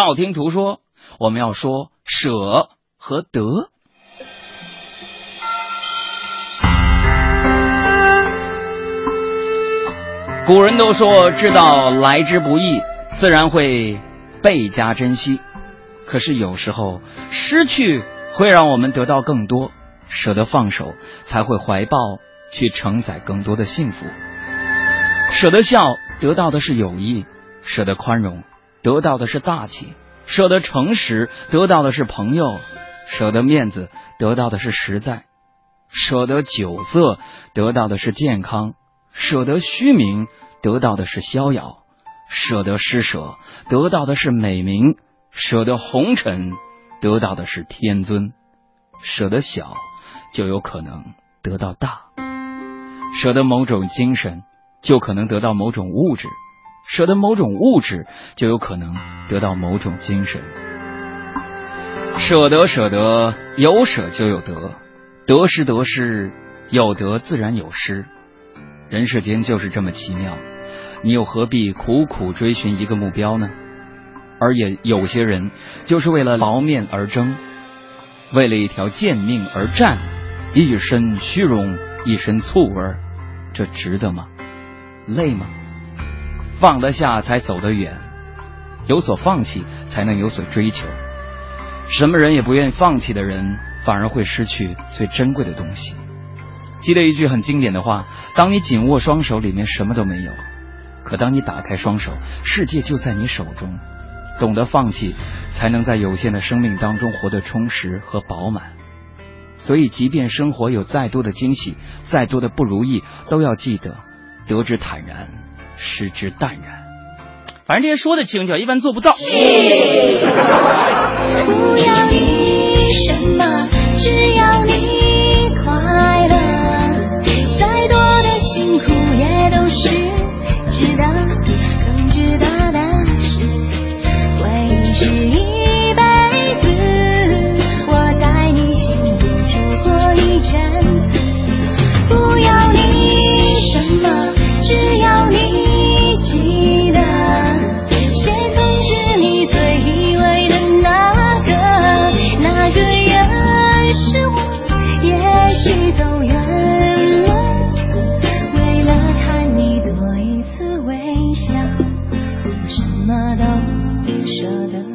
道听途说，我们要说舍和得。古人都说，知道来之不易，自然会倍加珍惜。可是有时候，失去会让我们得到更多，舍得放手，才会怀抱去承载更多的幸福。舍得笑，得到的是友谊；舍得宽容，得到的是大气；舍得诚实，得到的是朋友；舍得面子，得到的是实在；舍得酒色，得到的是健康；舍得虚名。得到的是逍遥，舍得施舍；得到的是美名，舍得红尘；得到的是天尊，舍得小，就有可能得到大；舍得某种精神，就可能得到某种物质；舍得某种物质，就有可能得到某种精神。舍得，舍得，有舍就有得，得失得失，有得自然有失。人世间就是这么奇妙，你又何必苦苦追寻一个目标呢？而也有些人就是为了劳面而争，为了一条贱命而战，一身虚荣，一身醋味，这值得吗？累吗？放得下才走得远，有所放弃才能有所追求。什么人也不愿意放弃的人，反而会失去最珍贵的东西。记得一句很经典的话：当你紧握双手，里面什么都没有；可当你打开双手，世界就在你手中。懂得放弃，才能在有限的生命当中活得充实和饱满。所以，即便生活有再多的惊喜，再多的不如意，都要记得得之坦然，失之淡然。反正这些说的轻巧，一般做不到。么都不舍得。